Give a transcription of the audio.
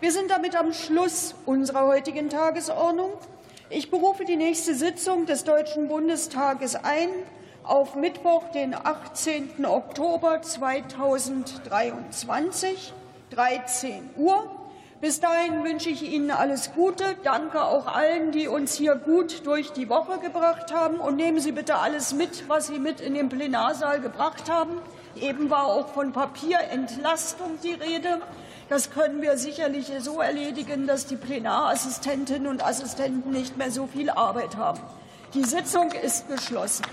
Wir sind damit am Schluss unserer heutigen Tagesordnung. Ich berufe die nächste Sitzung des Deutschen Bundestages ein auf Mittwoch, den 18. Oktober 2023, 13 Uhr. Bis dahin wünsche ich Ihnen alles Gute. Danke auch allen, die uns hier gut durch die Woche gebracht haben. Und nehmen Sie bitte alles mit, was Sie mit in den Plenarsaal gebracht haben. Eben war auch von Papierentlastung die Rede. Das können wir sicherlich so erledigen, dass die Plenarassistentinnen und Assistenten nicht mehr so viel Arbeit haben. Die Sitzung ist geschlossen.